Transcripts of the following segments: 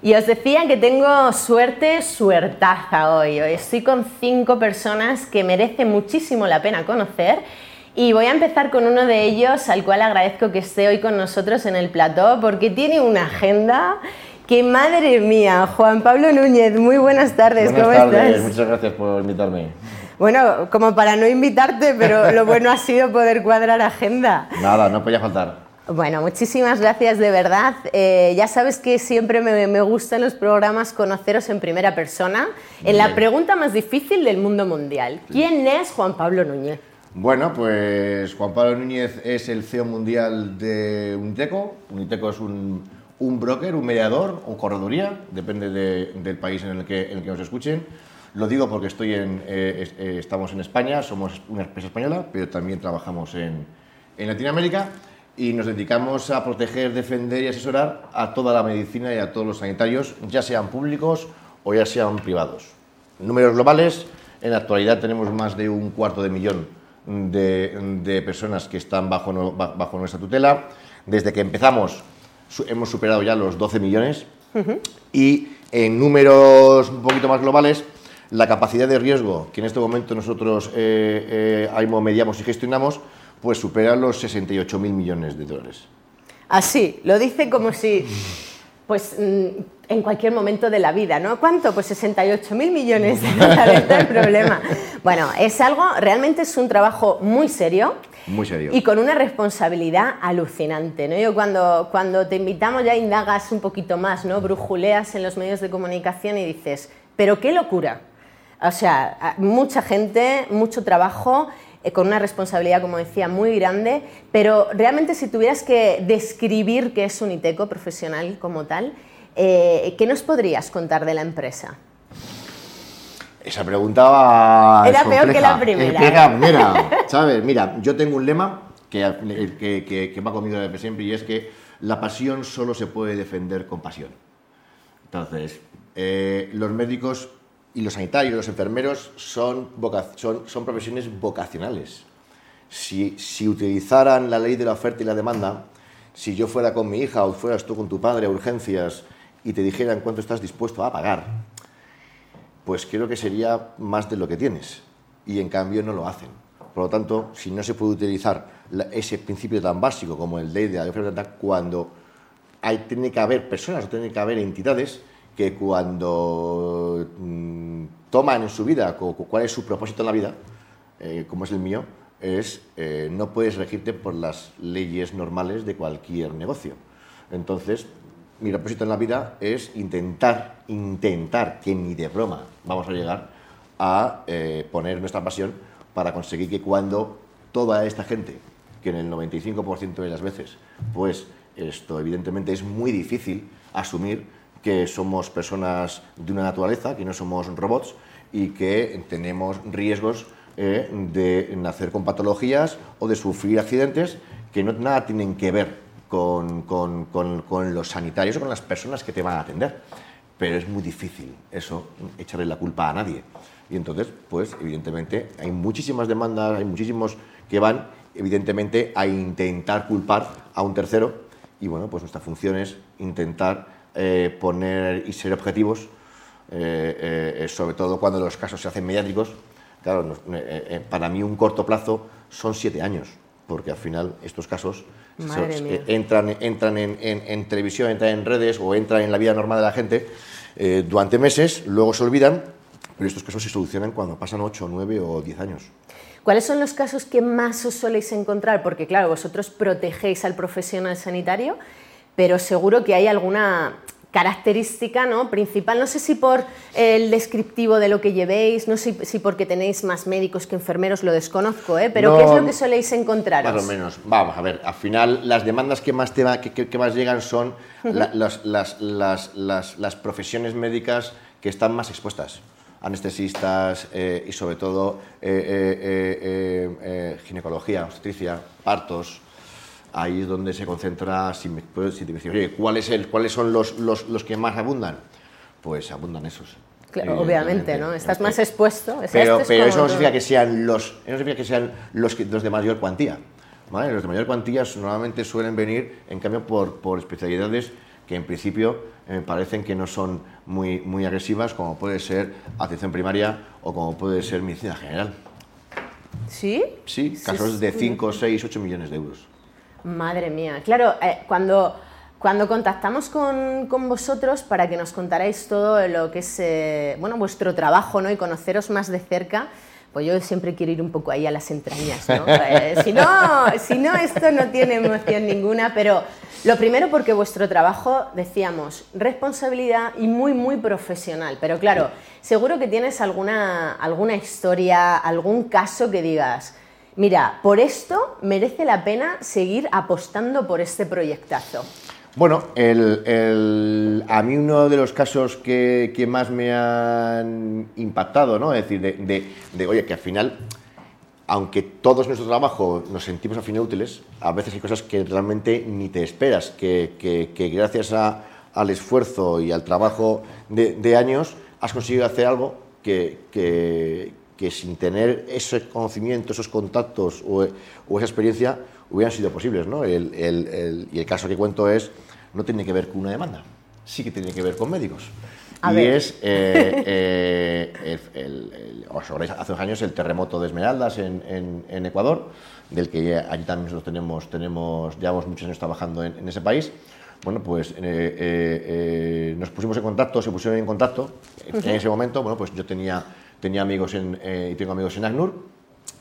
Y os decía que tengo suerte, suertaza hoy. Hoy estoy con cinco personas que merecen muchísimo la pena conocer. Y voy a empezar con uno de ellos, al cual agradezco que esté hoy con nosotros en el plató, porque tiene una agenda que, madre mía, Juan Pablo Núñez, muy buenas tardes, buenas ¿cómo tardes. estás? Muchas gracias por invitarme. Bueno, como para no invitarte, pero lo bueno ha sido poder cuadrar agenda. Nada, no podía faltar. Bueno, muchísimas gracias de verdad. Eh, ya sabes que siempre me, me gustan los programas conoceros en primera persona. En la Bien. pregunta más difícil del mundo mundial. ¿Quién es Juan Pablo Núñez? Bueno, pues Juan Pablo Núñez es el CEO mundial de Uniteco. Uniteco es un, un broker, un mediador, un correduría, depende de- del país en el, que, en el que nos escuchen. Lo digo porque estoy en, eh, eh, estamos en España, somos una empresa española, pero también trabajamos en, en Latinoamérica y nos dedicamos a proteger, defender y asesorar a toda la medicina y a todos los sanitarios, ya sean públicos o ya sean privados. Números globales, en la actualidad tenemos más de un cuarto de millón de, de personas que están bajo, no- ba- bajo nuestra tutela. Desde que empezamos hemos superado ya los 12 millones y en números un poquito más globales, la capacidad de riesgo que en este momento nosotros eh, eh, mediamos y gestionamos, pues supera los 68 mil millones de dólares. Así, lo dice como si, pues, mm, en cualquier momento de la vida, ¿no? ¿Cuánto? Pues 68 mil millones de dólares, no hay problema. Bueno, es algo, realmente es un trabajo muy serio. Muy serio. Y con una responsabilidad alucinante, ¿no? Yo cuando, cuando te invitamos ya indagas un poquito más, ¿no? Brujuleas en los medios de comunicación y dices, pero qué locura. O sea, mucha gente, mucho trabajo, eh, con una responsabilidad, como decía, muy grande, pero realmente si tuvieras que describir qué es un ITECO profesional como tal, eh, ¿qué nos podrías contar de la empresa? Esa pregunta va- Era peor que la primera, Es que la primera, ¿sabes? Mira, yo tengo un lema que, que, que- que va conmigo desde siempre y es que la pasión solo se puede defender con pasión. Entonces, eh, los médicos y los sanitarios, los enfermeros son, son, son profesiones vocacionales. Si, si utilizaran la ley de la oferta y la demanda, si yo fuera con mi hija o fueras tú con tu padre a urgencias y te dijeran cuánto estás dispuesto a pagar, pues creo que sería más de lo que tienes. Y en cambio no lo hacen. Por lo tanto, si no se puede utilizar la- ese principio tan básico como el ley de la oferta cuando hay, tiene que haber personas o tiene que haber entidades que cuando toman en su vida cu- cu- cuál es su propósito en la vida, eh, como es el mío, es eh, no puedes regirte por las leyes normales de cualquier negocio. Entonces, mi propósito en la vida es intentar, intentar que ni de broma vamos a llegar a eh, poner nuestra pasión para conseguir que cuando toda esta gente, que en el 95% de las veces, pues esto evidentemente es muy difícil asumir que somos personas de una naturaleza, que no somos robots y que tenemos riesgos eh, de nacer con patologías o de sufrir accidentes que no nada tienen que ver con, con- con- con los sanitarios o con las personas que te van a atender. Pero es muy difícil eso, echarle la culpa a nadie. Y entonces, pues evidentemente hay muchísimas demandas, hay muchísimos que van evidentemente a intentar culpar a un tercero y bueno, pues nuestra función es intentar eh, poner y ser objetivos, eh, eh, sobre todo cuando los casos se hacen mediáticos. Claro, nos- eh, eh, para mí un corto plazo son siete años, porque al final estos casos se- entran, entran en, en- en televisión, entran en redes o entran en la vida normal de la gente eh, durante meses, luego se olvidan, pero estos casos se solucionan cuando pasan 8, 9 o 10 años. ¿Cuáles son los casos que más os soléis encontrar? Porque claro, vosotros protegéis al profesional sanitario, pero seguro que hay alguna característica ¿no? principal, no sé si por el descriptivo de lo que llevéis, no sé si porque tenéis más médicos que enfermeros, lo desconozco, ¿eh? pero No, ¿qué es lo que soléis encontraros? Más o menos. Vamos a ver, al final las demandas que más, te va- que, que- que más llegan son la- las, las- las- las- las profesiones médicas que están más expuestas. Anestesistas eh, y sobre todo eh, eh, eh, ginecología, obstetricia, partos. Ahí es donde se concentra, si me, puedes- si te decís, oye, ¿cuál es el, ¿cuáles son los, los, los que más abundan? Pues abundan esos. Claro, obviamente, ¿no? Estás más expuesto. Pero, esto es pero como eso no significa que sean los, eso no significa que sean los, que- los de mayor cuantía. ¿vale? Los de mayor cuantía normalmente suelen venir, en cambio, por, por especialidades que en principio me parecen que no son muy, muy agresivas, como puede ser atención primaria o como puede ser medicina general. ¿Sí? Sí, casos de 5, 6, 8 millones de euros. Madre mía, claro, eh, cuando, cuando contactamos con, con, vosotros para que nos contarais todo lo que es eh, bueno, vuestro trabajo ¿no? y conoceros más de cerca, pues yo siempre quiero ir un poco ahí a las entrañas, ¿no? Eh, si, no si no, esto no tiene emoción ninguna, pero lo primero porque vuestro trabajo, decíamos, responsabilidad y muy, muy profesional, pero claro, seguro que tienes alguna, alguna historia, algún caso que digas, mira, por esto merece la pena seguir apostando por este proyectazo. Bueno, a mí uno de los casos que, más me han impactado, ¿no? Es decir, de, oye, que al final, aunque todos nuestro trabajo nos sentimos al final útiles, a veces hay cosas que realmente ni te esperas, que, gracias al esfuerzo y al trabajo de, años has conseguido hacer algo que, sin tener ese conocimiento, esos contactos o, esa experiencia hubieran sido posibles. ¿no? y el caso que cuento es no tiene que ver con una demanda, sí que tiene que ver con médicos. y es, eh, eh, hace unos años el terremoto de Esmeraldas en, Ecuador, del que allí también nosotros tenemos, tenemos, llevamos muchos años trabajando en, ese país. Bueno, pues eh, nos pusimos en contacto, se pusieron en contacto. En ese momento, bueno, pues yo tenía, tenía amigos en, y tengo amigos en ACNUR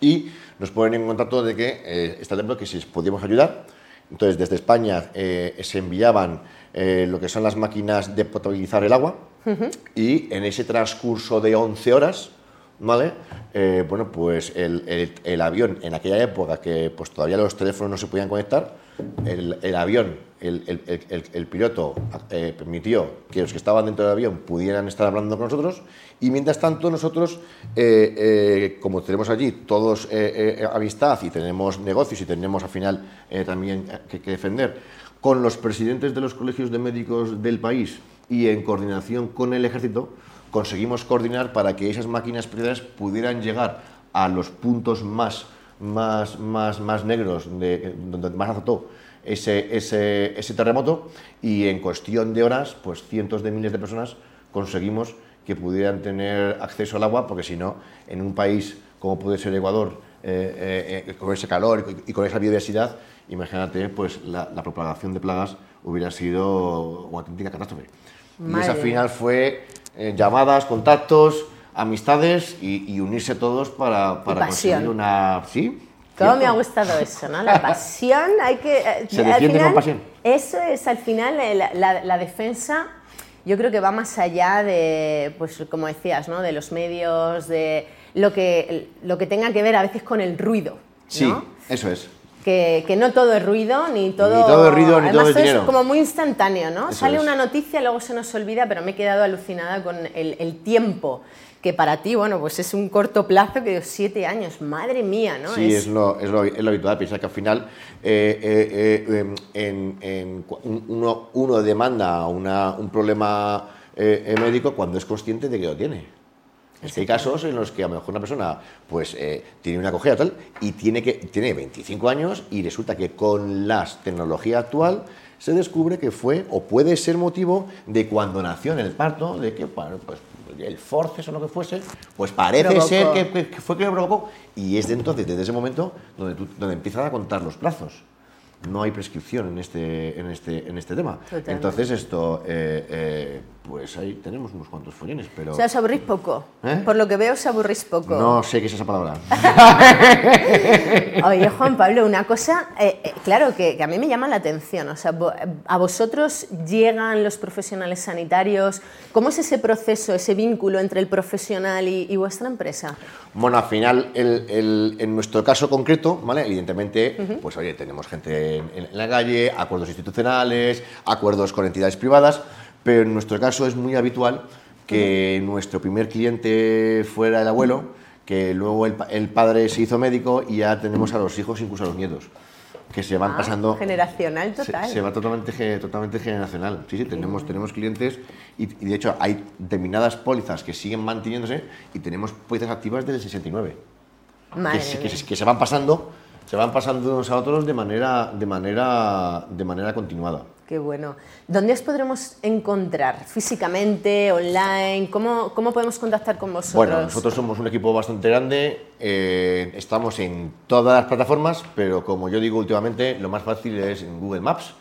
y nos ponen en contacto de que está que si podíamos ayudar. Entonces, desde España eh, se enviaban eh, lo que son las máquinas de potabilizar el agua y en ese transcurso de 11 horas, ¿vale? Eh, bueno, pues el, avión, en aquella época que pues, todavía los teléfonos no se podían conectar, el, avión, el, piloto permitió que los que estaban dentro del avión pudieran estar hablando con nosotros y mientras tanto nosotros, como tenemos allí todos amistad y tenemos negocios y tenemos al final también que defender, con los presidentes de los colegios de médicos del país y en coordinación con el ejército, conseguimos coordinar para que esas máquinas privadas pudieran llegar a los puntos más, más, más, más negros, de, donde más azotó ese, ese, ese terremoto, y en cuestión de horas, pues cientos de miles de personas conseguimos que pudieran tener acceso al agua, porque si no, en un país como puede ser Ecuador, eh, eh, con ese calor y con esa biodiversidad, imagínate, pues la, propagación de plagas hubiera sido una auténtica catástrofe. Y esa final fue eh, llamadas, contactos, amistades y, unirse todos para, para conseguir una... ¿Sí? Todo me ha gustado eso, ¿no? La pasión, hay que... Se defiende con pasión. Eso es al final la, la, defensa yo creo que va más allá de, pues como decías, ¿no? de los medios, de lo que, lo que tenga que ver a veces con el ruido. ¿no? Sí, eso es que, no todo es ruido, ni todo... Ni todo es ruido, ni todo es, es como muy instantáneo, ¿no? Sale una noticia, luego se nos olvida, pero me he quedado alucinada con el, tiempo que para ti, bueno, pues es un corto plazo que de siete años, madre mía, ¿no? Sí, es, lo, es, lo, es lo, habitual, piensa que al final eh, eh, eh, en, uno, uno, demanda una, un problema médico cuando es consciente de que lo tiene. Es que hay casos en los que a lo mejor una persona pues, eh, tiene una cojera tal y tiene, que, tiene 25 años y resulta que con la tecnología actual se descubre que fue o puede ser motivo de cuando nació en el parto, de que pues, el forces o lo que fuese, pues parece ser que, fue que lo provocó. Y es de entonces, desde ese momento, donde, tú, donde empiezas a contar los plazos no hay prescripción en este, en este, en este tema. Entonces esto, eh, eh, pues ahí tenemos unos cuantos follones, pero... O sea, os aburrís poco. ¿Eh? Por lo que veo, os aburrís poco. No sé qué es esa palabra. Oye, Juan Pablo, una cosa, claro, que, a mí me llama la atención. O sea, a vosotros llegan los profesionales sanitarios. ¿Cómo es ese proceso, ese vínculo entre el profesional y, vuestra empresa? Bueno, al final, en nuestro caso concreto, ¿vale? Evidentemente, pues oye, tenemos gente en, la calle, acuerdos institucionales, acuerdos con entidades privadas, pero en nuestro caso es muy habitual que nuestro primer cliente fuera el abuelo, que luego el, padre se hizo médico y ya tenemos a los hijos, incluso a los nietos que se van ah, pasando. Generacional total. Se, va totalmente, totalmente generacional. Sí, sí, tenemos, tenemos clientes y, de hecho hay determinadas pólizas que siguen manteniéndose y tenemos pólizas activas desde el 69. que, que, se van pasando se van pasando unos a otros de manera, de manera, de manera continuada. Qué bueno. ¿Dónde os podremos encontrar? ¿Físicamente, online? ¿Cómo, cómo podemos contactar con vosotros? Bueno, nosotros somos un equipo bastante grande, eh, estamos en todas las plataformas, pero como yo digo últimamente, lo más fácil es en Google Maps.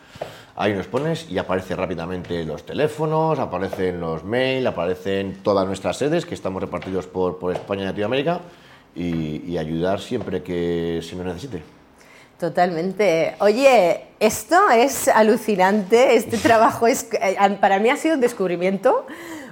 Ahí nos pones y aparece rápidamente los teléfonos, aparecen los mails, aparecen todas nuestras sedes que estamos repartidos por, por España y Latinoamérica y, y ayudar siempre que se nos necesite. Totalmente. Oye, esto es alucinante, este trabajo es, eh, para mí ha sido un descubrimiento,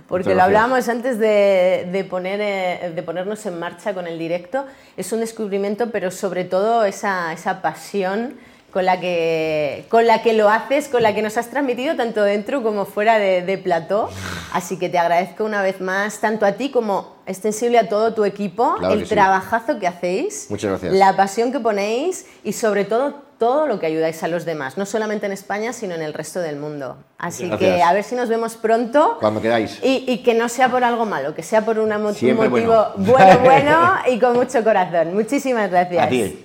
porque lo hablábamos antes de, de, poner, eh, de ponernos en marcha con el directo, es un descubrimiento, pero sobre todo esa, esa pasión con la, que, con la que lo haces, con la que nos has transmitido tanto dentro como fuera de, de plató. Así que te agradezco una vez más, tanto a ti como extensible a todo tu equipo, Claro el que sí. trabajazo que hacéis, Muchas gracias. la pasión que ponéis y sobre todo todo lo que ayudáis a los demás, no solamente en España, sino en el resto del mundo. Así que a ver si nos vemos pronto. Cuando queráis. Y, y que no sea por algo malo, que sea por una mo- un motivo bueno, bueno y con mucho corazón. Muchísimas gracias. A ti.